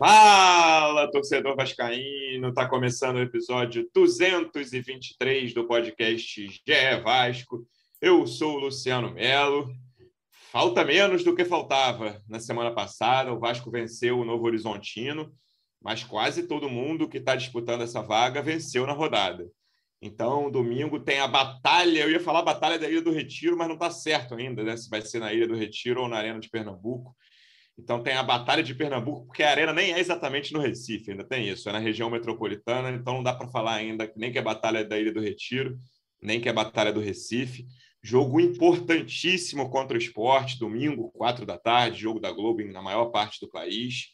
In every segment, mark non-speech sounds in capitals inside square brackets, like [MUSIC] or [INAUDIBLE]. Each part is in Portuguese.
Fala, torcedor vascaíno! Está começando o episódio 223 do podcast GE Vasco. Eu sou o Luciano Melo. Falta menos do que faltava na semana passada. O Vasco venceu o Novo Horizontino, mas quase todo mundo que está disputando essa vaga venceu na rodada. Então, domingo tem a batalha. Eu ia falar batalha da Ilha do Retiro, mas não está certo ainda, né? Se vai ser na Ilha do Retiro ou na Arena de Pernambuco. Então tem a Batalha de Pernambuco, porque a arena nem é exatamente no Recife, ainda tem isso, é na região metropolitana, então não dá para falar ainda nem que é a Batalha da Ilha do Retiro, nem que é a Batalha do Recife. Jogo importantíssimo contra o esporte, domingo, quatro da tarde, jogo da Globo na maior parte do país.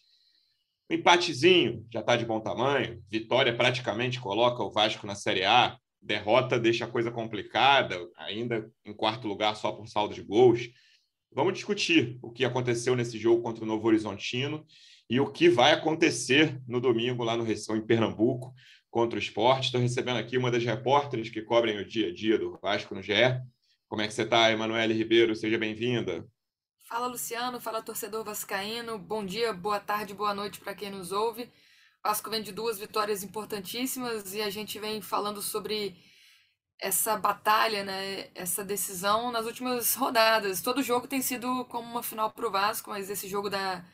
Um empatezinho já está de bom tamanho. Vitória praticamente coloca o Vasco na Série A. Derrota deixa a coisa complicada, ainda em quarto lugar só por saldo de gols. Vamos discutir o que aconteceu nesse jogo contra o Novo Horizontino e o que vai acontecer no domingo lá no Reção, em Pernambuco, contra o esporte. Estou recebendo aqui uma das repórteres que cobrem o dia a dia do Vasco no GE. Como é que você está, Emanuele Ribeiro? Seja bem-vinda. Fala, Luciano. Fala, torcedor vascaíno. Bom dia, boa tarde, boa noite para quem nos ouve. Vasco vem de duas vitórias importantíssimas e a gente vem falando sobre essa batalha, né, essa decisão nas últimas rodadas. Todo jogo tem sido como uma final para o Vasco, mas esse jogo da,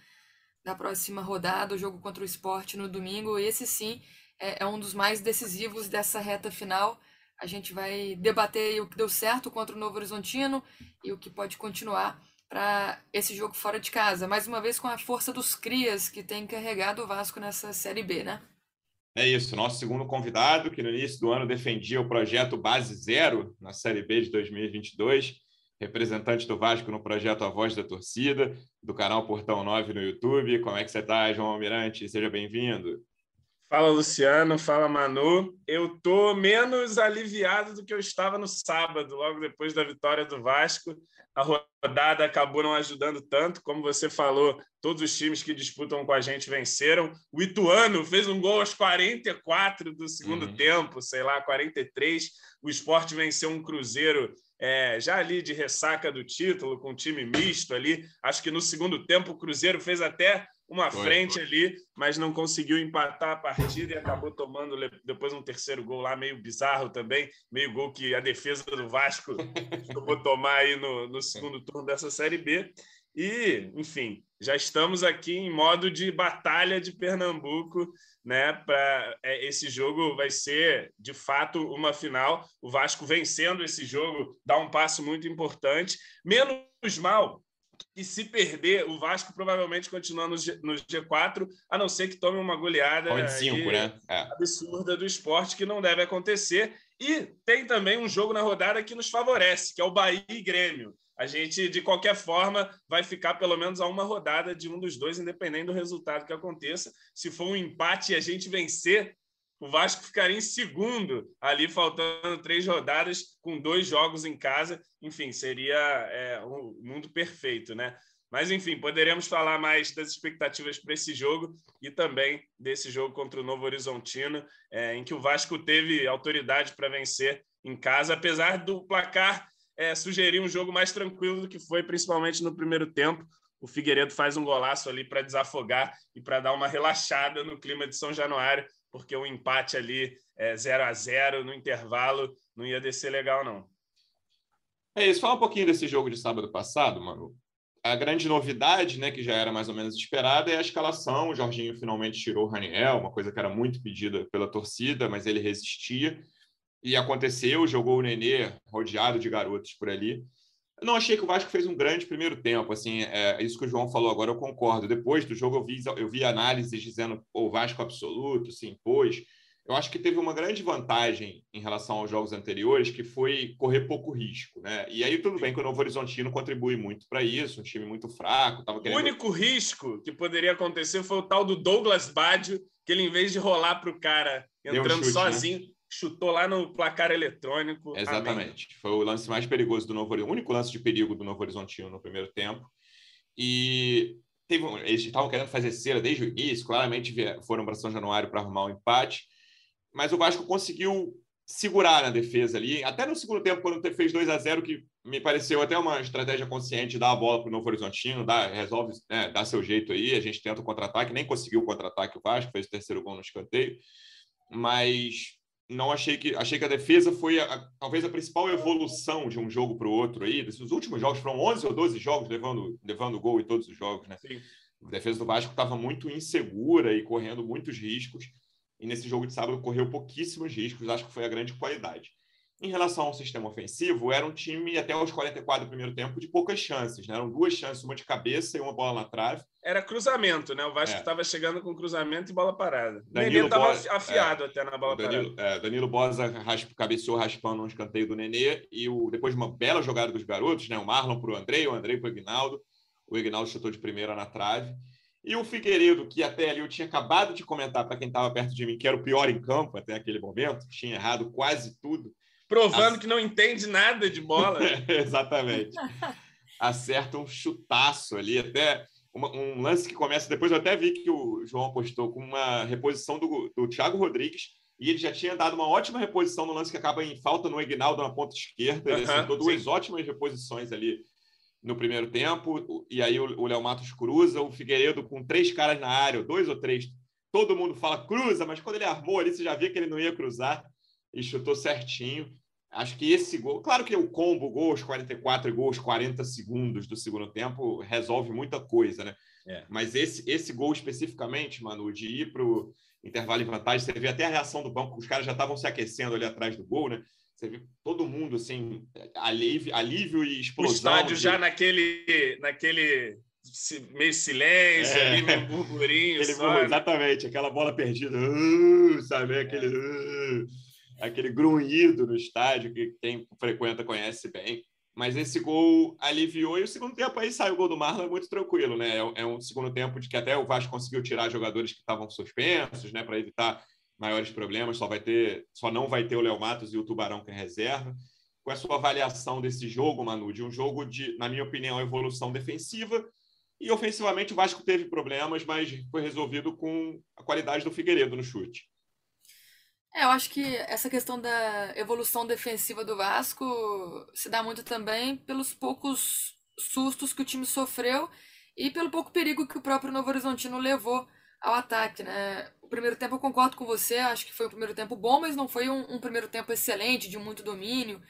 da próxima rodada, o jogo contra o esporte no domingo, esse sim é, é um dos mais decisivos dessa reta final. A gente vai debater o que deu certo contra o Novo Horizontino e o que pode continuar para esse jogo fora de casa. Mais uma vez com a força dos crias que tem carregado o Vasco nessa Série B, né? É isso, nosso segundo convidado, que no início do ano defendia o projeto Base Zero na Série B de 2022, representante do Vasco no projeto A Voz da Torcida, do canal Portão 9 no YouTube. Como é que você está, João Almirante? Seja bem-vindo. Fala, Luciano. Fala, Manu. Eu tô menos aliviado do que eu estava no sábado, logo depois da vitória do Vasco. A rodada acabou não ajudando tanto, como você falou, todos os times que disputam com a gente venceram. O Ituano fez um gol aos 44 do segundo uhum. tempo, sei lá, 43. O esporte venceu um Cruzeiro é, já ali de ressaca do título, com um time misto ali. Acho que no segundo tempo o Cruzeiro fez até uma foi, frente foi. ali, mas não conseguiu empatar a partida e acabou tomando depois um terceiro gol lá, meio bizarro também, meio gol que a defesa do Vasco [LAUGHS] vou tomar aí no, no segundo turno dessa Série B. E, enfim, já estamos aqui em modo de batalha de Pernambuco, né? Para é, esse jogo vai ser de fato uma final. O Vasco vencendo esse jogo dá um passo muito importante. Menos mal e se perder, o Vasco provavelmente continua no, G, no G4, a não ser que tome uma goleada cinco, né? é. absurda do esporte, que não deve acontecer. E tem também um jogo na rodada que nos favorece, que é o Bahia e Grêmio. A gente, de qualquer forma, vai ficar pelo menos a uma rodada de um dos dois, independente do resultado que aconteça. Se for um empate e a gente vencer, o Vasco ficaria em segundo, ali faltando três rodadas, com dois jogos em casa. Enfim, seria é, um mundo perfeito, né? Mas, enfim, poderemos falar mais das expectativas para esse jogo e também desse jogo contra o Novo Horizontino, é, em que o Vasco teve autoridade para vencer em casa, apesar do placar é, sugerir um jogo mais tranquilo do que foi, principalmente no primeiro tempo. O Figueiredo faz um golaço ali para desafogar e para dar uma relaxada no clima de São Januário, porque o empate ali é 0 a 0 no intervalo não ia descer legal, não. É isso. Fala um pouquinho desse jogo de sábado passado, mano. A grande novidade, né, que já era mais ou menos esperada, é a escalação. O Jorginho finalmente tirou o Raniel, uma coisa que era muito pedida pela torcida, mas ele resistia. E aconteceu, jogou o Nenê rodeado de garotos por ali. Eu não achei que o Vasco fez um grande primeiro tempo, assim, é isso que o João falou agora, eu concordo. Depois do jogo eu vi, eu vi análises dizendo o Vasco absoluto, se impôs. Eu acho que teve uma grande vantagem em relação aos jogos anteriores, que foi correr pouco risco, né? E aí tudo bem que o Novo Horizontino contribui muito para isso, um time muito fraco. Tava querendo... O único risco que poderia acontecer foi o tal do Douglas Baggio, que ele, em vez de rolar para o cara entrando um chute, né? sozinho, né? Chutou lá no placar eletrônico. Exatamente. Amém. Foi o lance mais perigoso do Novo Horizontino, o único lance de perigo do Novo Horizontino no primeiro tempo. E teve, eles estavam querendo fazer cera desde o início, claramente foram para São Januário para arrumar um empate, mas o Vasco conseguiu segurar na defesa ali. Até no segundo tempo, quando fez 2 a 0 que me pareceu até uma estratégia consciente dar a bola para o Novo Horizontino, dar, resolve né, seu jeito aí. A gente tenta o contra-ataque, nem conseguiu o contra-ataque o Vasco, fez o terceiro gol no escanteio. Mas não achei que achei que a defesa foi a, talvez a principal evolução de um jogo para o outro aí. Os últimos jogos foram 11 ou 12 jogos levando levando gol em todos os jogos, né? Sim. A defesa do Vasco estava muito insegura e correndo muitos riscos. E nesse jogo de sábado correu pouquíssimos riscos, acho que foi a grande qualidade. Em relação ao sistema ofensivo, era um time até os 44 do primeiro tempo de poucas chances, né? Eram duas chances, uma de cabeça e uma bola na trave. Era cruzamento, né? O Vasco estava é. chegando com cruzamento e bola parada. Danilo estava afiado é, até na bola Danilo, parada. É, Danilo Bosa rasp, cabeceou raspando um escanteio do Nenê e o, depois de uma bela jogada dos garotos, né? O Marlon para o Andrei, o Andrei para o Ignaldo. O Ignaldo chutou de primeira na trave. E o Figueiredo, que até ali eu tinha acabado de comentar para quem estava perto de mim, que era o pior em campo até aquele momento, tinha errado quase tudo Provando que não entende nada de bola. [LAUGHS] Exatamente. Acerta um chutaço ali, até uma, um lance que começa. Depois eu até vi que o João postou com uma reposição do, do Thiago Rodrigues. E ele já tinha dado uma ótima reposição no lance que acaba em falta no Egnaldo na ponta esquerda. Ele uhum, acertou duas sim. ótimas reposições ali no primeiro tempo. E aí o Léo Matos cruza, o Figueiredo com três caras na área, dois ou três. Todo mundo fala cruza, mas quando ele armou ali, você já via que ele não ia cruzar e chutou certinho. Acho que esse gol, claro que o combo gols 44 e gols 40 segundos do segundo tempo resolve muita coisa, né? É. Mas esse, esse gol especificamente, Manu, de ir para o intervalo em vantagem, você vê até a reação do banco, os caras já estavam se aquecendo ali atrás do gol, né? Você vê todo mundo assim, alívio, alívio e explosão. O estádio de... já naquele, naquele meio silêncio, é. ali, meio burburinho. Aquele, só, né? exatamente, aquela bola perdida, uh, sabe? Aquele. Uh aquele grunhido no estádio que quem frequenta conhece bem. Mas esse gol aliviou e o segundo tempo aí saiu o gol do Marlon é muito tranquilo, né? É, é um segundo tempo de que até o Vasco conseguiu tirar jogadores que estavam suspensos, né, para evitar maiores problemas. Só vai ter, só não vai ter o Léo Matos e o Tubarão que é reserva. Com a sua avaliação desse jogo, Manu, de um jogo de, na minha opinião, evolução defensiva e ofensivamente o Vasco teve problemas, mas foi resolvido com a qualidade do Figueiredo no chute. É, eu acho que essa questão da evolução defensiva do Vasco se dá muito também pelos poucos sustos que o time sofreu e pelo pouco perigo que o próprio Novo Horizontino levou ao ataque, né? O primeiro tempo eu concordo com você, acho que foi um primeiro tempo bom, mas não foi um, um primeiro tempo excelente, de muito domínio.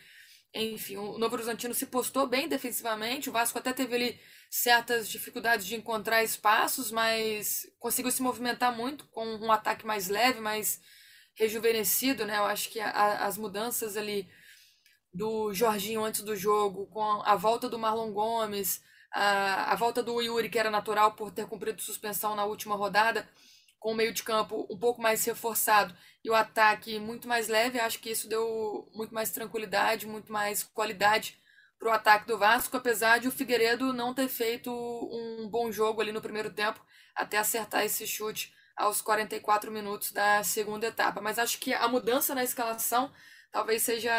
Enfim, o Novo Horizontino se postou bem defensivamente, o Vasco até teve ali certas dificuldades de encontrar espaços, mas conseguiu se movimentar muito com um ataque mais leve, mais rejuvenescido, né? Eu acho que a, as mudanças ali do Jorginho antes do jogo, com a volta do Marlon Gomes, a, a volta do Yuri, que era natural por ter cumprido suspensão na última rodada, com o meio de campo um pouco mais reforçado e o ataque muito mais leve, acho que isso deu muito mais tranquilidade, muito mais qualidade para o ataque do Vasco, apesar de o Figueiredo não ter feito um bom jogo ali no primeiro tempo, até acertar esse chute aos 44 minutos da segunda etapa. Mas acho que a mudança na escalação talvez seja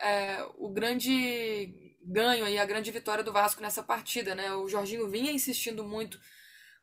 é, o grande ganho e a grande vitória do Vasco nessa partida. Né? O Jorginho vinha insistindo muito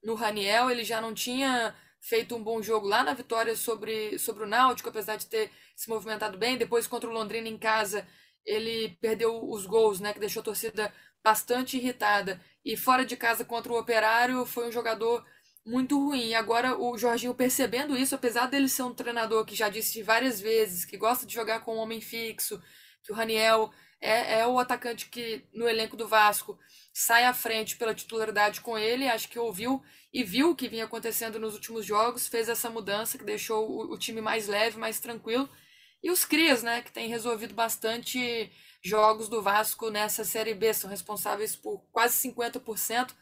no Raniel, ele já não tinha feito um bom jogo lá na vitória sobre, sobre o Náutico, apesar de ter se movimentado bem. Depois, contra o Londrina em casa, ele perdeu os gols, né, que deixou a torcida bastante irritada. E fora de casa contra o Operário, foi um jogador muito ruim. E agora o Jorginho percebendo isso, apesar dele ser um treinador que já disse várias vezes que gosta de jogar com um homem fixo, que o Raniel é, é o atacante que no elenco do Vasco sai à frente pela titularidade com ele, acho que ouviu e viu o que vinha acontecendo nos últimos jogos, fez essa mudança que deixou o, o time mais leve, mais tranquilo. E os Crias, né, que tem resolvido bastante jogos do Vasco nessa Série B, são responsáveis por quase 50%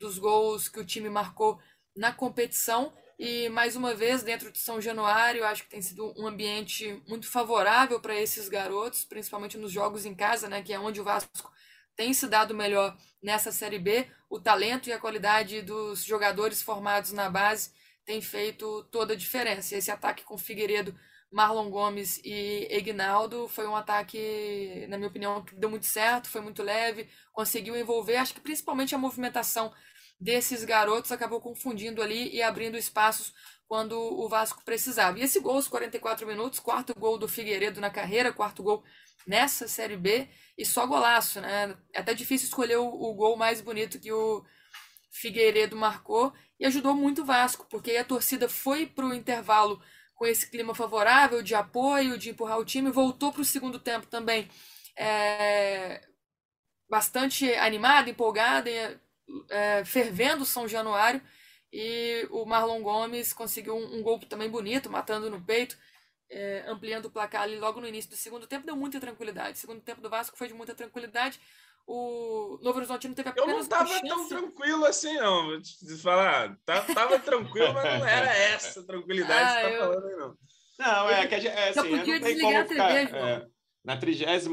dos gols que o time marcou na competição. E mais uma vez, dentro de São Januário, acho que tem sido um ambiente muito favorável para esses garotos, principalmente nos jogos em casa, né, que é onde o Vasco tem se dado melhor nessa Série B. O talento e a qualidade dos jogadores formados na base tem feito toda a diferença. Esse ataque com Figueiredo, Marlon Gomes e Egnaldo foi um ataque, na minha opinião, que deu muito certo, foi muito leve, conseguiu envolver, acho que principalmente a movimentação desses garotos acabou confundindo ali e abrindo espaços quando o Vasco precisava. E esse gol aos 44 minutos, quarto gol do Figueiredo na carreira, quarto gol nessa Série B, e só golaço, né? É até difícil escolher o, o gol mais bonito que o Figueiredo marcou, e ajudou muito o Vasco, porque a torcida foi para o intervalo com esse clima favorável de apoio, de empurrar o time, voltou para o segundo tempo também é, bastante animada, empolgada, é, fervendo São Januário. E o Marlon Gomes conseguiu um, um gol também bonito, matando no peito, é, ampliando o placar ali logo no início do segundo tempo. Deu muita tranquilidade. O segundo tempo do Vasco foi de muita tranquilidade. O Novo Horizontino teve apenas Eu não estava tão tranquilo assim, não. Vou te falar. Tava tranquilo, mas não era essa tranquilidade ah, que você tá eu... falando aí, não. Não, é que a gente, é, assim, não tem como ficar, é, na 33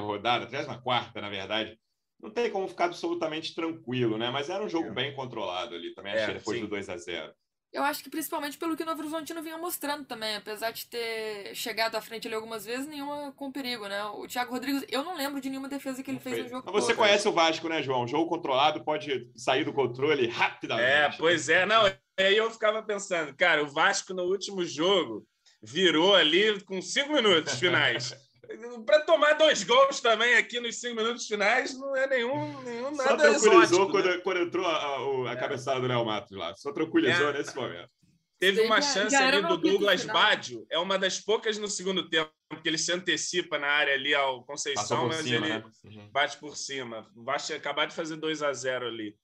rodada, 34 na verdade, não tem como ficar absolutamente tranquilo, né? Mas era um jogo é. bem controlado ali também, achei, é, depois sim. do 2 a 0 eu acho que principalmente pelo que o Novo Horizontino vinha mostrando também, apesar de ter chegado à frente ali algumas vezes, nenhuma com perigo, né? O Thiago Rodrigues, eu não lembro de nenhuma defesa que ele fez no jogo. Mas você todo. conhece o Vasco, né, João? Jogo controlado pode sair do controle rapidamente. É, pois é, não. Aí eu ficava pensando, cara, o Vasco no último jogo virou ali com cinco minutos finais. [LAUGHS] para tomar dois gols também aqui nos cinco minutos finais não é nenhum, nenhum nada Só tranquilizou exótico, quando, né? quando entrou a, a, a é. cabeçada do Léo Matos lá. Só tranquilizou é. nesse momento. Teve uma chance já ali do Douglas Baggio, é uma das poucas no segundo tempo, que ele se antecipa na área ali ao Conceição, mas cima, ele né? bate por cima. Vai acabar de fazer 2 a 0 ali.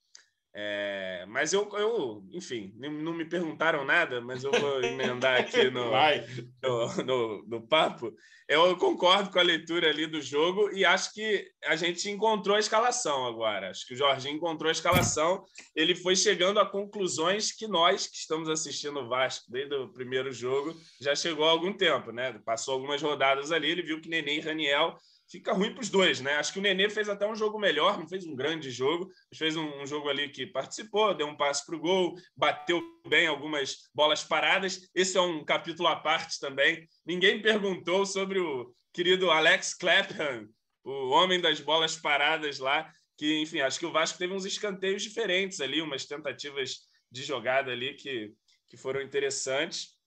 É, mas eu, eu, enfim, não me perguntaram nada, mas eu vou emendar aqui no, [LAUGHS] no, no, no, papo. Eu concordo com a leitura ali do jogo e acho que a gente encontrou a escalação agora. Acho que o Jorginho encontrou a escalação. Ele foi chegando a conclusões que nós, que estamos assistindo o Vasco desde o primeiro jogo, já chegou há algum tempo, né? Passou algumas rodadas ali, ele viu que Nenê e Raniel fica ruim para os dois, né? Acho que o Nenê fez até um jogo melhor, não fez um grande jogo, mas fez um, um jogo ali que participou, deu um passe para o gol, bateu bem algumas bolas paradas. Esse é um capítulo à parte também. Ninguém perguntou sobre o querido Alex Clapham, o homem das bolas paradas lá, que, enfim, acho que o Vasco teve uns escanteios diferentes ali, umas tentativas de jogada ali que, que foram interessantes.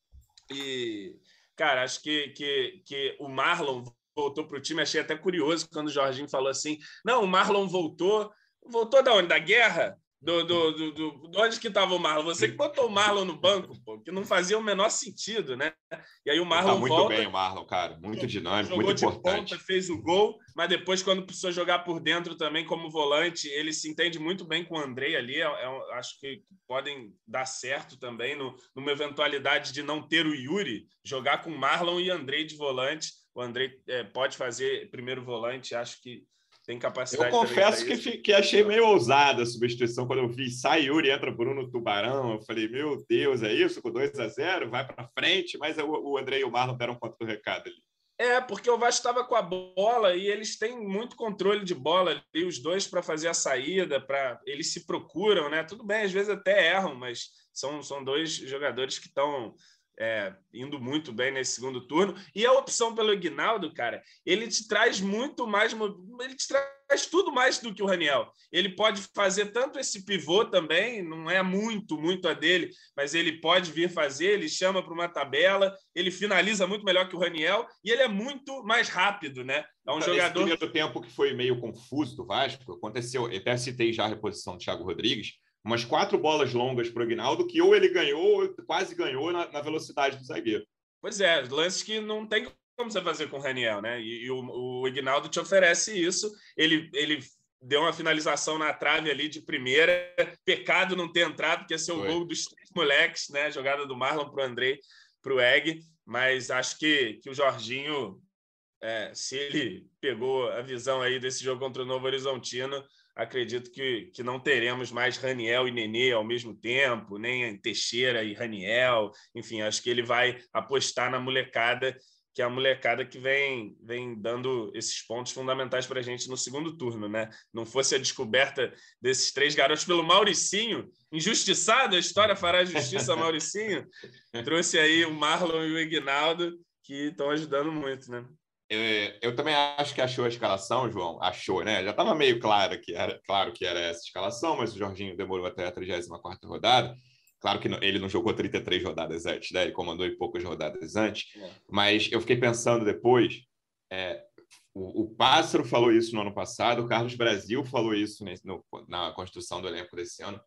E, cara, acho que, que, que o Marlon voltou para o time. Achei até curioso quando o Jorginho falou assim: não, o Marlon voltou. Voltou da onde? Da guerra? Do, do, do, do, de onde que estava o Marlon? Você que botou o Marlon no banco, pô, que não fazia o menor sentido, né? E aí o Marlon tá muito volta, bem o Marlon, cara, muito dinâmico, muito importante. Ponta, fez o gol, mas depois quando precisou jogar por dentro também como volante, ele se entende muito bem com o Andrei ali. É, é, acho que podem dar certo também no, numa eventualidade de não ter o Yuri jogar com Marlon e Andrei de volante. O Andrei é, pode fazer primeiro volante, acho que tem capacidade. Eu confesso que, que achei meio ousada a substituição quando eu vi sai Yuri entra Bruno Tubarão. Eu falei, meu Deus, é isso? Com 2 a 0 vai para frente, mas o, o André e o Marlon deram conta do recado ali. É, porque o Vasco estava com a bola e eles têm muito controle de bola ali, os dois para fazer a saída, para eles se procuram, né? Tudo bem, às vezes até erram, mas são, são dois jogadores que estão é, indo muito bem nesse segundo turno. E a opção pelo Ignaldo, cara, ele te traz muito mais, ele te traz tudo mais do que o Raniel. Ele pode fazer tanto esse pivô também, não é muito, muito a dele, mas ele pode vir fazer, ele chama para uma tabela, ele finaliza muito melhor que o Raniel e ele é muito mais rápido, né? É um jogador. Nesse primeiro tempo que foi meio confuso do Vasco, aconteceu, até citei já a reposição do Thiago Rodrigues umas quatro bolas longas para o Aguinaldo, que ou ele ganhou, ou quase ganhou na, na, velocidade do zagueiro. Pois é, lances que não tem como você fazer com o Raniel, né? E, e o, o Aguinaldo te oferece isso. Ele, ele deu uma finalização na trave ali de primeira. Pecado não ter entrado, porque ia ser o Foi. gol dos três moleques, né? Jogada do Marlon para o Andrei, para o Egg. Mas acho que, que o Jorginho, é, se ele pegou a visão aí desse jogo contra o Novo Horizontino, acredito que, que não teremos mais Raniel e Nenê ao mesmo tempo, nem Teixeira e Raniel. Enfim, acho que ele vai apostar na molecada, que é a molecada que vem, vem dando esses pontos fundamentais para a gente no segundo turno. Né? Não fosse a descoberta desses três garotos pelo Mauricinho, injustiçado, a história fará justiça Mauricinho, trouxe aí o Marlon e o Ignaldo, que estão ajudando muito. Né? Eu, eu, também acho que achou a escalação, João. Achou, né? Já estava meio claro que, era, claro que era essa escalação, mas o Jorginho demorou até a 34 rodada. Claro que ele não jogou 33 rodadas antes, né? Ele comandou em poucas rodadas antes. É. Mas eu fiquei pensando depois. É, o, o Pássaro falou isso no ano passado, o Carlos Brasil falou isso nesse, no, na construção do elenco desse ano.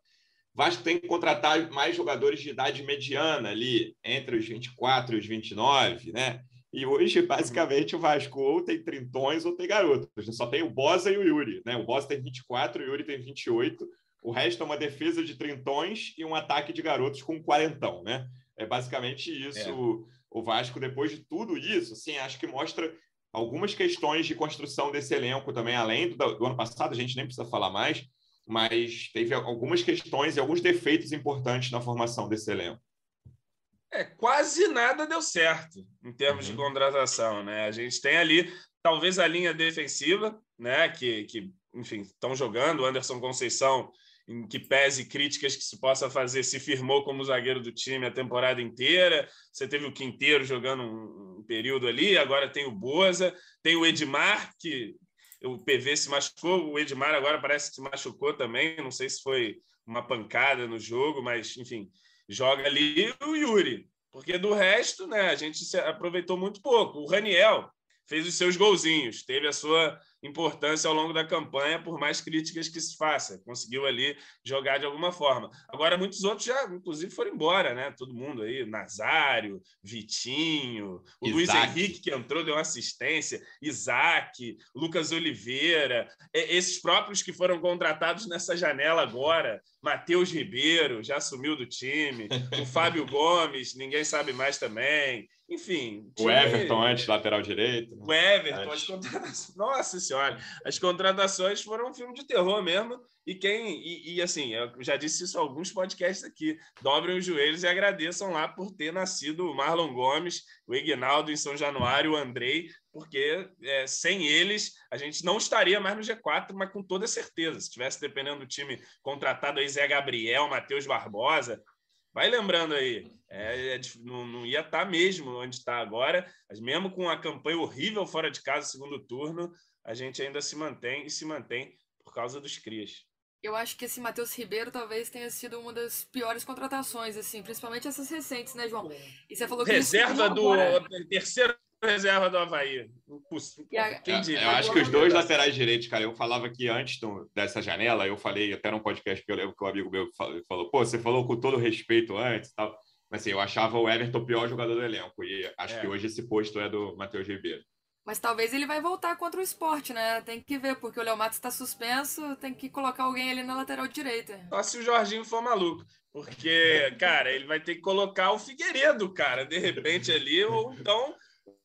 Vasco tem que contratar mais jogadores de idade mediana ali, entre os 24 e os 29, né? E hoje, basicamente, o Vasco ou tem trintões ou tem garotos. Só tem o Bosa e o Yuri, né? O Bosa tem 24, o Yuri tem 28. O resto é uma defesa de trintões e um ataque de garotos com quarentão, né? É basicamente isso. É. O Vasco, depois de tudo isso, assim, acho que mostra algumas questões de construção desse elenco também, além do, do ano passado, a gente nem precisa falar mais, mas teve algumas questões e alguns defeitos importantes na formação desse elenco. É, quase nada deu certo em termos uhum. de contratação, né? A gente tem ali talvez a linha defensiva, né, que, que enfim, estão jogando, o Anderson Conceição em que pese críticas que se possa fazer, se firmou como zagueiro do time a temporada inteira. Você teve o Quinteiro jogando um, um período ali, agora tem o Boza, tem o Edmar, que o PV se machucou, o Edmar agora parece que se machucou também, não sei se foi uma pancada no jogo, mas enfim, joga ali o Yuri, porque do resto, né, a gente aproveitou muito pouco. O Raniel fez os seus golzinhos, teve a sua importância ao longo da campanha, por mais críticas que se faça. Conseguiu ali jogar de alguma forma. Agora, muitos outros já, inclusive, foram embora, né? Todo mundo aí, Nazário, Vitinho, o Isaac. Luiz Henrique, que entrou, deu uma assistência, Isaac, Lucas Oliveira, esses próprios que foram contratados nessa janela agora, Matheus Ribeiro, já sumiu do time, o [LAUGHS] Fábio Gomes, ninguém sabe mais também. Enfim. O Everton antes, lateral direito. Né? O Everton, as contratações. Nossa Senhora, as contratações foram um filme de terror mesmo. E quem. E, e, assim, eu já disse isso em alguns podcasts aqui. Dobrem os joelhos e agradeçam lá por ter nascido o Marlon Gomes, o Ignaldo em São Januário, o Andrei, porque é, sem eles a gente não estaria mais no G4, mas com toda certeza. Se tivesse dependendo do time contratado aí, Zé Gabriel, Matheus Barbosa, Vai lembrando aí, é, é, não, não, ia estar tá mesmo onde está agora, mas mesmo com a campanha horrível fora de casa, segundo turno, a gente ainda se mantém e se mantém por causa dos crias. Eu acho que esse Matheus Ribeiro talvez tenha sido uma das piores contratações, assim, principalmente essas recentes, né, João? E você falou que reserva do agora... terceiro reserva do Havaí. Quem diria? Eu acho que os dois laterais direitos, cara, eu falava que antes do, dessa janela, eu falei até num podcast que eu lembro que um amigo meu falou, pô, você falou com todo respeito antes e tal. Mas assim, eu achava o Everton o pior jogador do elenco. E acho é. que hoje esse posto é do Matheus Ribeiro. Mas talvez ele vai voltar contra o esporte, né? Tem que ver, porque o Léo Matos está suspenso, tem que colocar alguém ali na lateral direita. Só se o Jorginho for maluco. Porque, cara, ele vai ter que colocar o Figueiredo, cara, de repente ali, ou então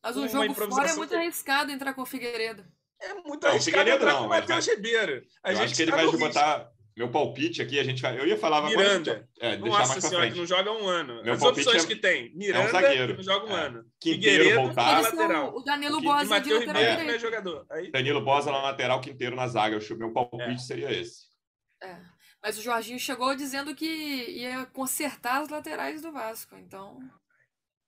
mas o jogo fora é muito arriscado entrar com o Figueiredo. É muito arriscado entrar não, com o Matheus Ribeiro. A eu acho que ele tá vai botar meu palpite aqui, a gente vai. Eu ia falar Miranda. É, Nossa senhora, que não joga um ano. Meu As opções é... que tem. Miranda, é um zagueiro. que não joga um é. ano. Quinteiro voltar. lateral. O Danilo Bosa na lateral é jogador. Aí... Danilo Bosa na lateral, Quinteiro na zaga. O meu palpite é. seria esse. É. Mas o Jorginho chegou dizendo que ia consertar as laterais do Vasco. Então.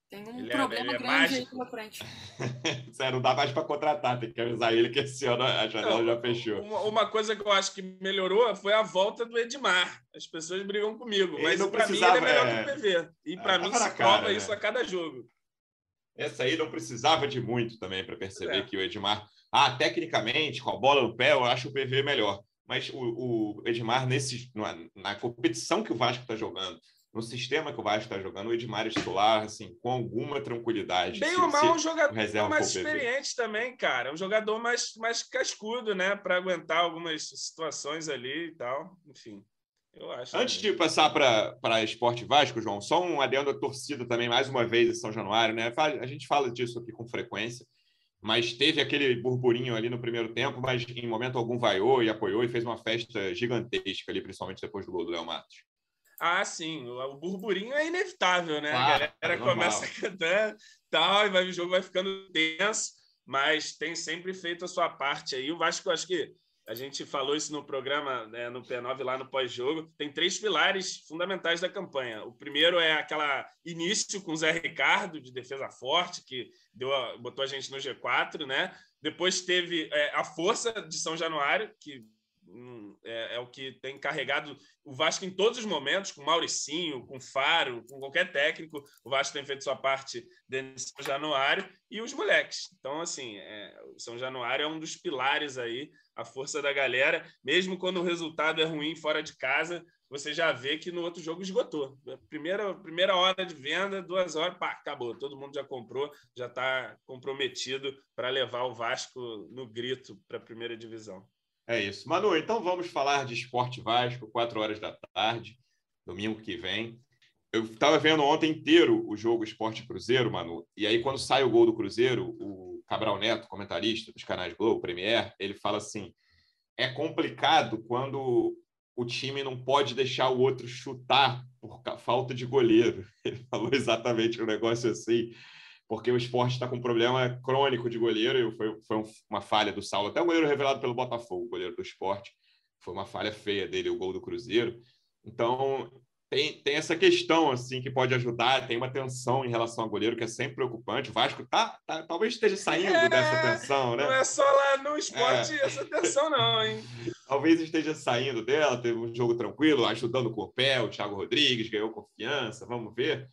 Tem um ele é- problema é, grande aí pela frente. [LAUGHS] Sério, não dá mais para contratar, tem que avisar ele que esse ano a janela não, já fechou. Uma, uma, coisa que eu acho que melhorou foi a volta do Edmar. As pessoas brigam comigo, ele mas para mim ele é melhor é... que o PV. E para é, mim se cara, prova né? isso a cada jogo. Essa aí não precisava de muito também para perceber é. que o Edmar. Ah, tecnicamente, com a bola no pé, eu acho o PV melhor. Mas o, o Edmar, nesse, na, na competição que o Vasco está jogando, no sistema que o Vasco está jogando, o Edmar titular, assim, com alguma tranquilidade. Bem ou mal, um jogador mais experiente também, cara. Um jogador mais, mais cascudo, né? Para aguentar algumas situações ali e tal. Enfim, eu acho. Antes também. de passar para Esporte Vasco, João, só um adendo à torcida também, mais uma vez, em São Januário, né? A gente fala disso aqui com frequência, mas teve aquele burburinho ali no primeiro tempo, mas em momento algum vaiou e apoiou e fez uma festa gigantesca ali, principalmente depois do gol do Léo Matos. Ah, sim, o burburinho é inevitável, né? a galera é começa a cantar tal, e vai, o jogo vai ficando tenso, mas tem sempre feito a sua parte aí. O Vasco, acho que a gente falou isso no programa, né, no P9 lá no pós-jogo, tem três pilares fundamentais da campanha. O primeiro é aquela início com o Zé Ricardo, de defesa forte, que deu a, botou a gente no G4, né? Depois teve é, a força de São Januário, que é, é, o que tem carregado o Vasco em todos os momentos, com Mauricinho, com Faro, com qualquer técnico. O Vasco tem feito sua parte dentro de São Januário e os moleques. Então, assim, é, o São Januário é um dos pilares aí, a força da galera. Mesmo quando o resultado é ruim fora de casa, você já vê que no outro jogo esgotou. Primeira, primeira hora de venda, duas horas, pá, acabou. Todo mundo já comprou, já está comprometido para levar o Vasco no grito para a primeira divisão. É isso. Manu, então vamos falar de Esporte Vasco, quatro horas da tarde, domingo que vem. Eu estava vendo ontem inteiro o jogo Esporte Cruzeiro, Manu, e aí quando sai o gol do Cruzeiro, o Cabral Neto, comentarista dos canais Globo, Premier, ele fala assim, é complicado quando o time não pode deixar o outro chutar por falta de goleiro. [LAUGHS] Ele falou exatamente um negócio assim porque o esporte está com um problema crônico de goleiro, e foi, foi uma falha do Saulo, até o goleiro revelado pelo Botafogo, o goleiro do esporte, foi uma falha feia dele, o gol do Cruzeiro. Então, tem, tem essa questão assim que pode ajudar, tem uma tensão em relação ao goleiro que é sempre preocupante. O Vasco tá, tá talvez esteja saindo é, dessa tensão, né? Não é só lá no esporte é. essa tensão, não, hein? [LAUGHS] talvez esteja saindo dela, teve um jogo tranquilo, ajudando com o pé, o Thiago Rodrigues ganhou confiança, vamos ver.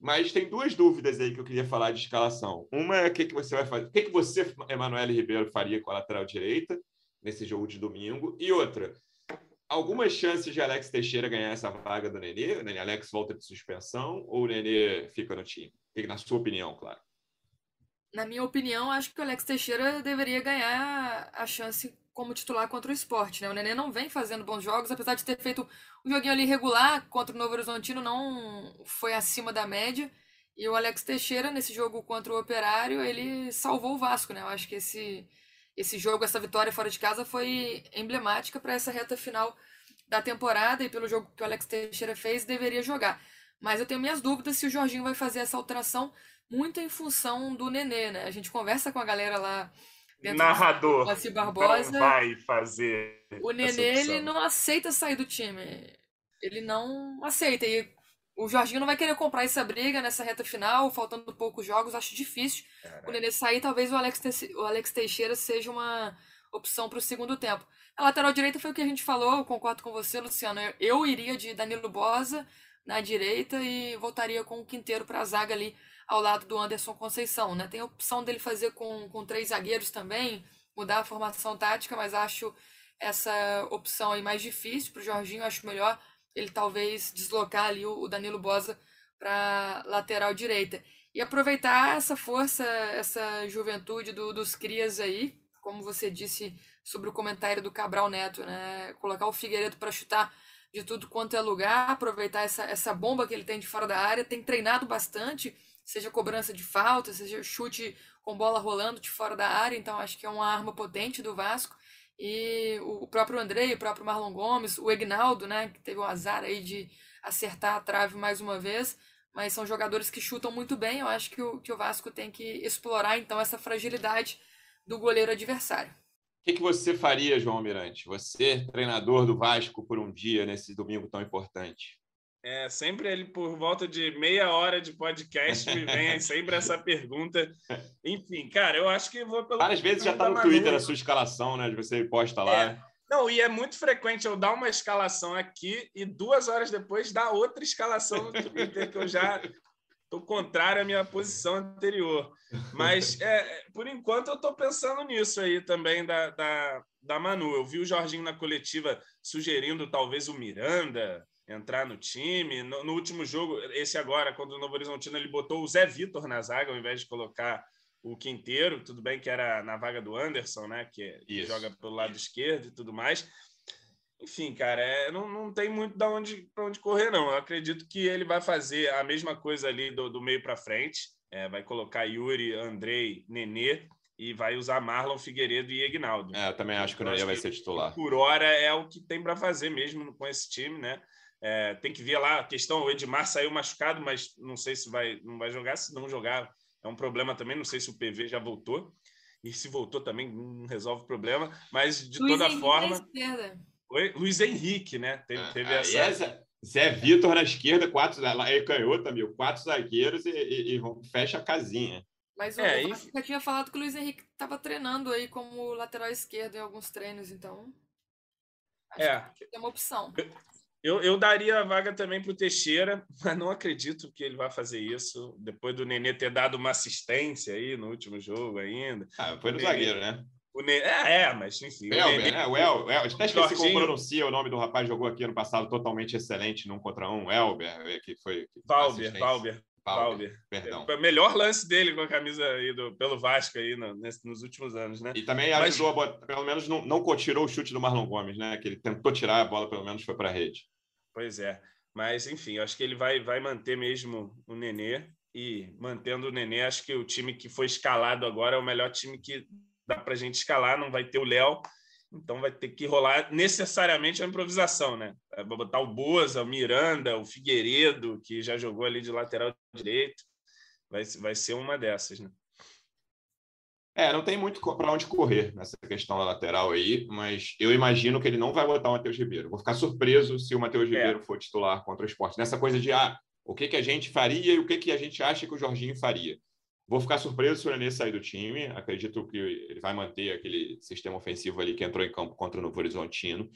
Mas tem duas dúvidas aí que eu queria falar de escalação. Uma é o que, que você vai fazer. O que, que você, Emanuele Ribeiro, faria com a lateral direita nesse jogo de domingo? E outra, algumas chances de Alex Teixeira ganhar essa vaga do Nenê? O Nenê Alex volta de suspensão ou o Nenê fica no time? Na sua opinião, claro. Na minha opinião, acho que o Alex Teixeira deveria ganhar a chance como titular contra o esporte, né? O Nenê não vem fazendo bons jogos, apesar de ter feito um joguinho ali regular contra o Novo Horizontino, não foi acima da média. E o Alex Teixeira, nesse jogo contra o Operário, ele salvou o Vasco, né? Eu acho que esse, esse jogo, essa vitória fora de casa foi emblemática para essa reta final da temporada e pelo jogo que o Alex Teixeira fez, deveria jogar. Mas eu tenho minhas dúvidas se o Jorginho vai fazer essa alteração muito em função do Nenê, né? A gente conversa com a galera lá narrador Moacir Barbosa não vai fazer. O Nenê ele não aceita sair do time. Ele não aceita. E o Jorginho não vai querer comprar essa briga nessa reta final, faltando poucos jogos. Acho difícil Caraca. o Nenê sair. Talvez o Alex, o Alex Teixeira seja uma opção para o segundo tempo. A lateral direita foi o que a gente falou. Eu concordo com você, Luciano. Eu, eu iria de Danilo Bosa na direita e voltaria com o Quinteiro para a zaga ali ao lado do Anderson Conceição. Né? Tem a opção dele fazer com, com três zagueiros também, mudar a formação tática, mas acho essa opção aí mais difícil para o Jorginho. Acho melhor ele talvez deslocar ali o Danilo Bosa para lateral direita. E aproveitar essa força, essa juventude do, dos crias aí, como você disse sobre o comentário do Cabral Neto, né? Colocar o Figueiredo para chutar de tudo quanto é lugar, aproveitar essa, essa bomba que ele tem de fora da área, tem treinado bastante seja cobrança de falta, seja chute com bola rolando de fora da área, então acho que é uma arma potente do Vasco. E o próprio Andrei, o próprio Marlon Gomes, o Egnaldo, né, que teve o azar aí de acertar a trave mais uma vez, mas são jogadores que chutam muito bem. Eu acho que o, que o Vasco tem que explorar então essa fragilidade do goleiro adversário. O que, que você faria, João Almirante? Você, treinador do Vasco por um dia nesse domingo tão importante? É, sempre ele, por volta de meia hora de podcast, me vem sempre essa pergunta. Enfim, cara, eu acho que vou pelo. Várias vezes já está no Manu. Twitter a sua escalação, né? De você posta lá. É. Não, e é muito frequente eu dar uma escalação aqui e duas horas depois dar outra escalação no Twitter, que eu já estou contrário à minha posição anterior. Mas, é, por enquanto, eu estou pensando nisso aí também da, da, da Manu. Eu vi o Jorginho na coletiva sugerindo talvez o Miranda entrar no time. No, no, último jogo, esse agora, quando o Novo Horizontino, ele botou o Zé Vitor na zaga, ao invés de colocar o Quinteiro, tudo bem que era na vaga do Anderson, né? Que, que joga pelo lado esquerdo e tudo mais. Enfim, cara, é, não, não tem muito para onde, onde correr, não. Eu acredito que ele vai fazer a mesma coisa ali do, do meio para frente. É, vai colocar Yuri, Andrei, Nenê e vai usar Marlon, Figueiredo e Ignaldo. É, eu também acho que o Nenê vai ser titular. Por hora é o que tem para fazer mesmo com esse time, né? É, tem que ver lá a questão. O Edmar saiu machucado, mas não sei se vai, não vai jogar. Se não jogar, é um problema também. Não sei se o PV já voltou. E se voltou também, não resolve o problema. Mas, de Luiz toda Henrique forma. Oi? Luiz Henrique, né? Teve, ah, teve essa. essa... Zé Vitor na esquerda, quatro, ele canhota, meu, quatro zagueiros e, e, e, fecha a casinha. Mas o é, já tinha falado que o Luiz Henrique estava treinando aí como lateral esquerdo em alguns treinos, então. Acho é. é uma opção. Eu, eu daria a vaga também para o Teixeira, [LAUGHS] mas não acredito que ele vai fazer isso. Depois do Nenê ter dado uma assistência aí no último jogo ainda. Ah, foi do zagueiro, né? O Nenê, é, é, mas enfim. O Elber, Nenê, né? O El, o El, até esqueci como pronuncia o nome do rapaz jogou aqui ano passado totalmente excelente num contra um. Elber, é, que foi. Valber, Valber. Valber, perdão. Foi o melhor lance dele com a camisa aí do, pelo Vasco aí no, nesse, nos últimos anos, né? E também Mas... ajudou, pelo menos não, não tirou o chute do Marlon Gomes, né? Que ele tentou tirar a bola, pelo menos foi para a rede. Pois é. Mas, enfim, acho que ele vai, vai manter mesmo o Nenê. E mantendo o Nenê, acho que o time que foi escalado agora é o melhor time que dá para a gente escalar. Não vai ter o Léo, então vai ter que rolar necessariamente a improvisação, né? Vai botar o Boza, o Miranda, o Figueiredo, que já jogou ali de lateral direito. Vai, vai ser uma dessas, né? É, não tem muito para onde correr nessa questão da lateral aí, mas eu imagino que ele não vai botar o Matheus Ribeiro. Vou ficar surpreso se o Matheus é. Ribeiro for titular contra o esporte. Nessa coisa de ah, o que, que a gente faria e o que, que a gente acha que o Jorginho faria. Vou ficar surpreso se o Nenê sair do time. Acredito que ele vai manter aquele sistema ofensivo ali que entrou em campo contra o Novo Horizontino.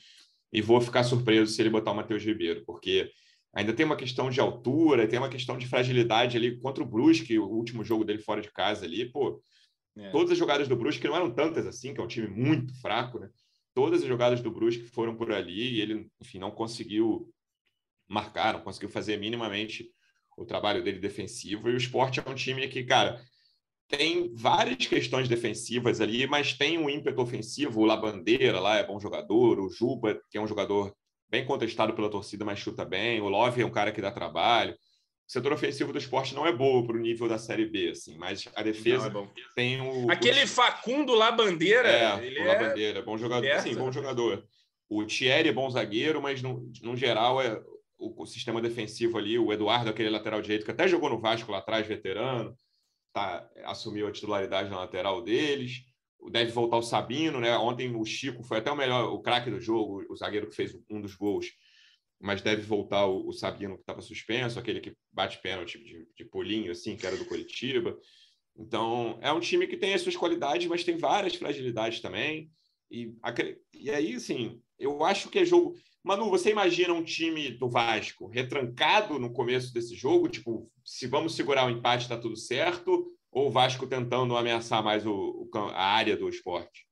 E vou ficar surpreso se ele botar o Matheus Ribeiro, porque ainda tem uma questão de altura, tem uma questão de fragilidade ali contra o Brusque, o último jogo dele fora de casa ali. Pô, é. todas as jogadas do Brusque, que não eram tantas assim, que é um time muito fraco, né? Todas as jogadas do Brusque foram por ali e ele, enfim, não conseguiu marcar, não conseguiu fazer minimamente o trabalho dele defensivo. E o esporte é um time que, cara, tem várias questões defensivas ali, mas tem um ímpeto ofensivo. O Labandeira lá é bom jogador, o Juba, que é um jogador bem contestado pela torcida, mas chuta bem. O Love é um cara que dá trabalho. O setor ofensivo do esporte não é bom para o nível da Série B, assim, mas a defesa é tem o. Aquele o... Facundo Labandeira. É, ele o é Labandeira, é bom jogador. Sim, bom jogador. O Thierry é bom zagueiro, mas no, no geral é o, o, sistema defensivo ali, o Eduardo, aquele lateral direito, que até jogou no Vasco lá atrás, veterano, tá, assumiu a titularidade na lateral deles. Deve voltar o Sabino, né? Ontem o Chico foi até o melhor, o craque do jogo, o zagueiro que fez um dos gols, mas deve voltar o, o Sabino, que estava suspenso, aquele que bate pênalti de, de pulinho, assim, que era do Curitiba. Então, é um time que tem as suas qualidades, mas tem várias fragilidades também. E, e aí, assim, eu acho que é jogo. Manu, você imagina um time do Vasco retrancado no começo desse jogo? Tipo, se vamos segurar o empate, está tudo certo? Ou o Vasco tentando ameaçar mais o, a área do esporte?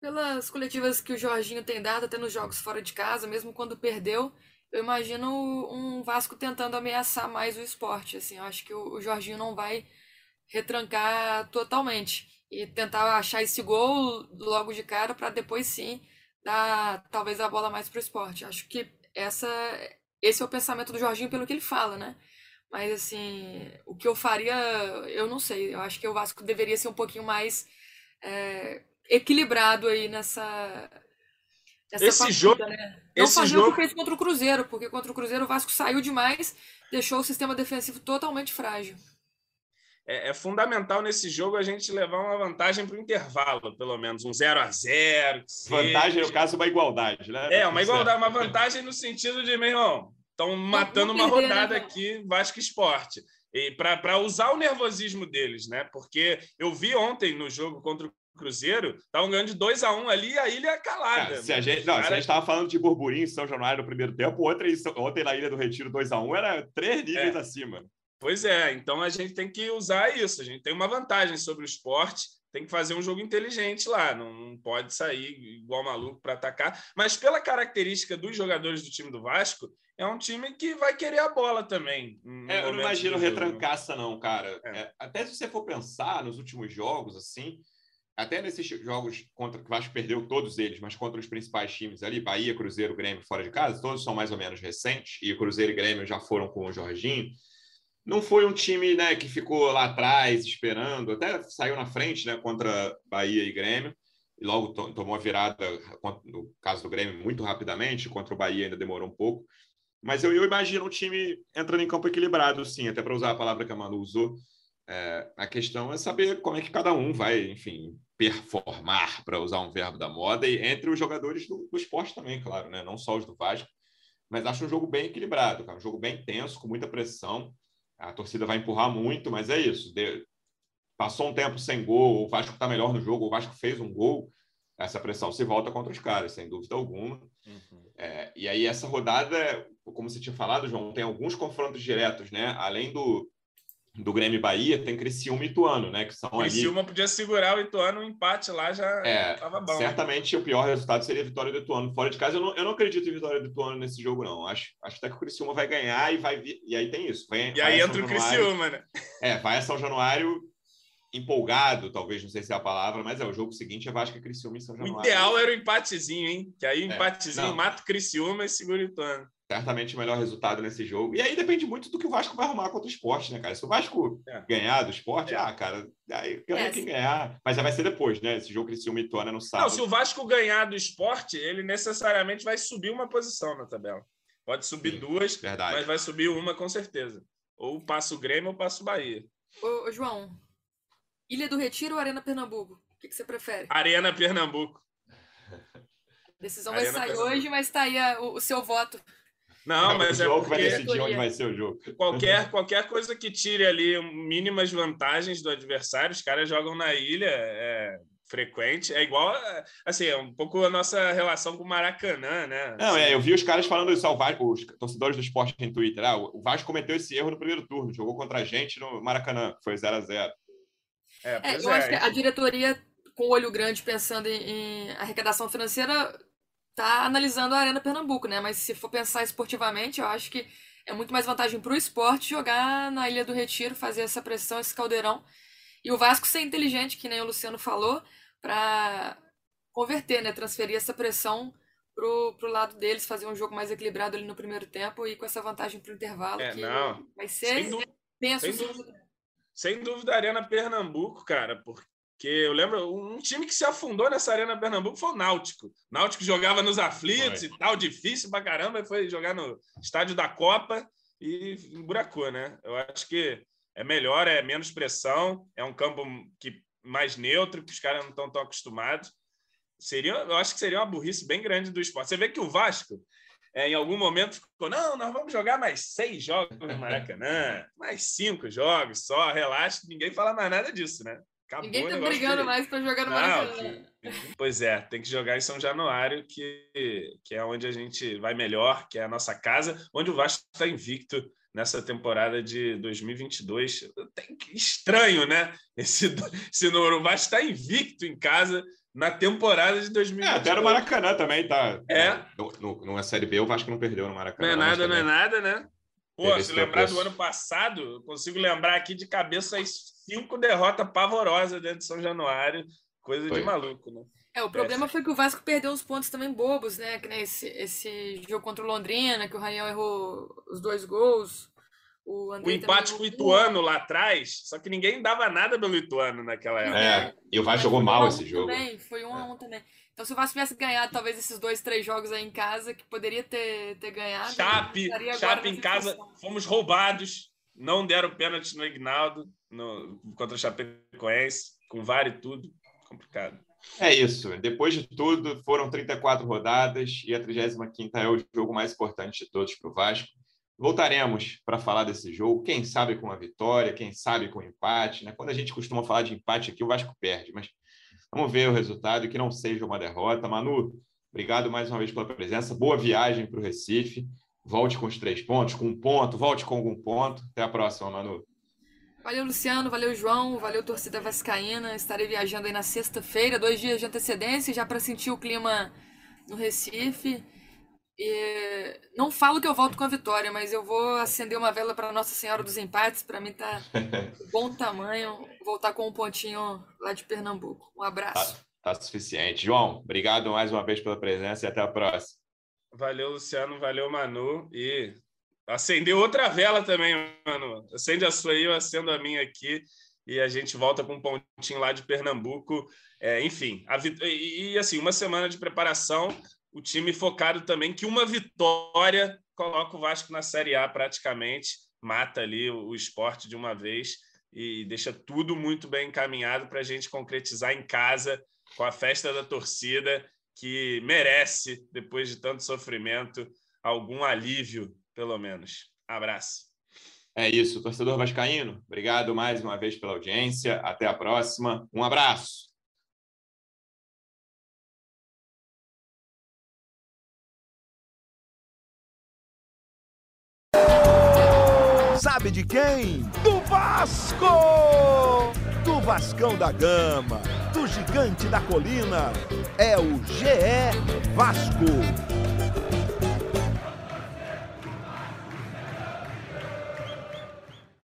Pelas coletivas que o Jorginho tem dado, até nos jogos fora de casa, mesmo quando perdeu, eu imagino um Vasco tentando ameaçar mais o esporte. Assim, eu acho que o Jorginho não vai retrancar totalmente e tentar achar esse gol logo de cara para depois sim dar talvez a bola mais para o esporte. Acho que essa, esse é o pensamento do Jorginho pelo que ele fala, né? Mas assim, o que eu faria, eu não sei. Eu acho que o Vasco deveria ser um pouquinho mais é, equilibrado aí nessa. nessa esse partida, jogo, né? Não esse fazer jogo... o que fez contra o Cruzeiro, porque contra o Cruzeiro o Vasco saiu demais, deixou o sistema defensivo totalmente frágil é, é, fundamental nesse jogo a gente levar uma vantagem para o intervalo, pelo menos um 0 a 0 Vantagem, no caso, uma igualdade, né? É, uma igualdade, uma vantagem no sentido de, meu irmão, estão matando uma rodada aqui, Vasco Esporte. E para usar o nervosismo deles, né? Porque eu vi ontem no jogo contra o Cruzeiro, estavam ganhando de 2 a 1 um ali a ilha é calada. É, se a gente não, cara... se a gente estava falando de burburinho em São Januário no primeiro tempo, ontem, ontem na Ilha do Retiro 2 a 1 um, era três níveis é. acima. Pois é, então a gente tem que usar isso. A gente tem uma vantagem sobre o esporte, tem que fazer um jogo inteligente lá, não pode sair igual maluco para atacar. Mas pela característica dos jogadores do time do Vasco, é um time que vai querer a bola também. É, eu não imagino retrancaça, não, cara. É. É, até se você for pensar nos últimos jogos, assim, até nesses jogos contra que o Vasco perdeu todos eles, mas contra os principais times ali, Bahia, Cruzeiro, Grêmio fora de casa, todos são mais ou menos recentes, e Cruzeiro e Grêmio já foram com o Jorginho não foi um time né, que ficou lá atrás esperando, até saiu na frente né, contra Bahia e Grêmio, e logo to tomou a virada, no caso do Grêmio, muito rapidamente, contra o Bahia ainda demorou um pouco. Mas eu, eu imagino um time entrando em campo equilibrado, sim, até para usar a palavra que a Manu usou. É, a questão é saber como é que cada um vai, enfim, performar, para usar um verbo da moda, e entre os jogadores do, do esporte também, claro, né? não só os do Vasco. Mas acho um jogo bem equilibrado, cara, um jogo bem tenso, com muita pressão a torcida vai empurrar muito, mas é isso. De... Passou um tempo sem gol, o Vasco está melhor no jogo, o Vasco fez um gol. essa pressão se volta contra os caras, sem dúvida alguma. Uhum. É, e aí, essa rodada, como você tinha falado, João, tem alguns confrontos diretos, né? Além do, do Grêmio Bahia, tem Criciúma e Ituano, né? Que são Criciúma ali... podia segurar o Ituano, um empate lá já estava é, bom. Certamente o pior resultado seria a vitória do Ituano fora de casa. Eu não, eu não acredito em vitória do Ituano nesse jogo, não. Acho, acho até que o Criciúma vai ganhar e vai vir... E aí tem isso. Vem, e aí entra o Criciúma, né? É, vai a São Januário empolgado, talvez, não sei se é a palavra, mas é o jogo seguinte é Vasco e Criciúma em São Januário. O ideal era o empatezinho, hein? Que aí o é, empatezinho não. mata o Criciúma e segura o Ituano. Certamente o melhor resultado nesse jogo. E aí depende muito do que o Vasco vai arrumar contra o esporte, né, cara? Se o Vasco é. ganhar do esporte, é. ah, cara, aí ganha é, quem ganhar. Mas já vai ser depois, né? Esse jogo Criciúma e Ituano é no sábado. Não, se o Vasco ganhar do esporte, ele necessariamente vai subir uma posição na tabela. Pode subir Sim, duas, verdade. mas vai subir uma com certeza. Ou passa o Grêmio ou passa o Bahia. Ô, João, Ilha do Retiro ou Arena Pernambuco? O que, que você prefere? Arena Pernambuco. A decisão Arena vai sair Pernambuco. hoje, mas está aí a, o, o, seu voto. Não, mas o é jogo porque... vai decidir onde vai ser o jogo. Qualquer, [LAUGHS] qualquer coisa que tire ali mínimas vantagens do adversário, os caras jogam na ilha, é frequente. É igual, assim, é um pouco a nossa relação com o Maracanã, né? Não, assim, é, eu vi os caras falando isso, ao Vasco, os torcedores do esporte em Twitter. Ah, o Vasco cometeu esse erro no primeiro turno, jogou contra a gente no Maracanã, foi 0 a 0 é, é, eu é, acho que a diretoria, com o olho grande, pensando em, em arrecadação financeira, está analisando a Arena Pernambuco, né? Mas se for pensar esportivamente, eu acho que é muito mais vantagem para o esporte jogar na Ilha do Retiro, fazer essa pressão, esse caldeirão. E o Vasco ser inteligente, que nem o Luciano falou, para converter, né? Transferir essa pressão pro, pro lado deles, fazer um jogo mais equilibrado ali no primeiro tempo e com essa vantagem pro intervalo. É, que não. Vai ser. Sem dúvida. Sem dúvida, a Arena Pernambuco, cara, porque eu lembro, um time que se afundou nessa Arena Pernambuco foi o Náutico. Náutico jogava nos aflitos foi. e tal, difícil pra caramba, e foi jogar no estádio da Copa e emburacou, né? Eu acho que é melhor, é menos pressão, é um campo que mais neutro, que os caras não estão tão acostumados. Seria, eu acho que seria uma burrice bem grande do esporte. Você vê que o Vasco, é, em algum momento ficou, não, nós vamos jogar mais seis jogos no Maracanã, mais cinco jogos só, relaxa, ninguém fala mais nada disso, né? Acabou ninguém tá brigando de... mais para jogar no não, Maracanã. Que... Pois é, tem que jogar em São Januário, que, que é onde a gente vai melhor, que é a nossa casa, onde o Vasco está invicto nessa temporada de 2022. Tem estranho, né? Esse, esse o Vasco está invicto em casa na temporada de 2020. É, até no Maracanã também, tá? É. No, no, numa Série B, o Vasco não perdeu no Maracanã. Não é nada, não é nada, né? Pô, se lembrar do ano passado, eu consigo lembrar aqui de cabeça as cinco derrotas pavorosas dentro de São Januário. Coisa foi. de maluco, né? É, o problema é. foi que o Vasco perdeu uns pontos também bobos, né? Que nem esse, esse jogo contra o Londrina, que o Raniel errou os dois gols. O, o empate com o Ituano lá atrás, só que ninguém dava nada pelo Ituano naquela época. É, e o Vasco jogou mal esse jogo. Também, foi um a um também. Então, se o Vasco tivesse ganhado talvez esses dois, três jogos aí em casa, que poderia ter, ter ganhado. Chape, Chape em casa, fomos roubados. Não deram pênalti no Ignaldo no, contra o Chapecoense, com VAR e tudo. Complicado. É isso. Depois de tudo, foram 34 rodadas e a 35 é o jogo mais importante de todos para o Vasco. Voltaremos para falar desse jogo, quem sabe com uma vitória, quem sabe com um empate. Né? Quando a gente costuma falar de empate aqui, o Vasco perde, mas vamos ver o resultado que não seja uma derrota. Manu, obrigado mais uma vez pela presença. Boa viagem para o Recife. Volte com os três pontos, com um ponto, volte com algum ponto. Até a próxima, Manu. Valeu, Luciano. Valeu, João. Valeu, torcida vascaína. Estarei viajando aí na sexta-feira, dois dias de antecedência, já para sentir o clima no Recife. E não falo que eu volto com a vitória, mas eu vou acender uma vela para Nossa Senhora dos Empates. Para mim tá [LAUGHS] bom tamanho voltar com um pontinho lá de Pernambuco. Um abraço. Tá, tá suficiente. João, obrigado mais uma vez pela presença e até a próxima. Valeu, Luciano. Valeu, Manu. E acendeu outra vela também, Manu. Acende a sua aí, eu acendo a minha aqui. E a gente volta com um pontinho lá de Pernambuco. É, enfim, a, e, e assim, uma semana de preparação o time focado também que uma vitória coloca o Vasco na Série A praticamente, mata ali o, o esporte de uma vez e deixa tudo muito bem encaminhado para a gente concretizar em casa com a festa da torcida que merece, depois de tanto sofrimento, algum alívio, pelo menos. Abraço. É isso, torcedor vascaíno. Obrigado mais uma vez pela audiência. Até a próxima. Um abraço. Sabe de quem? Do Vasco! Do Vascão da Gama, do Gigante da Colina é o GE Vasco.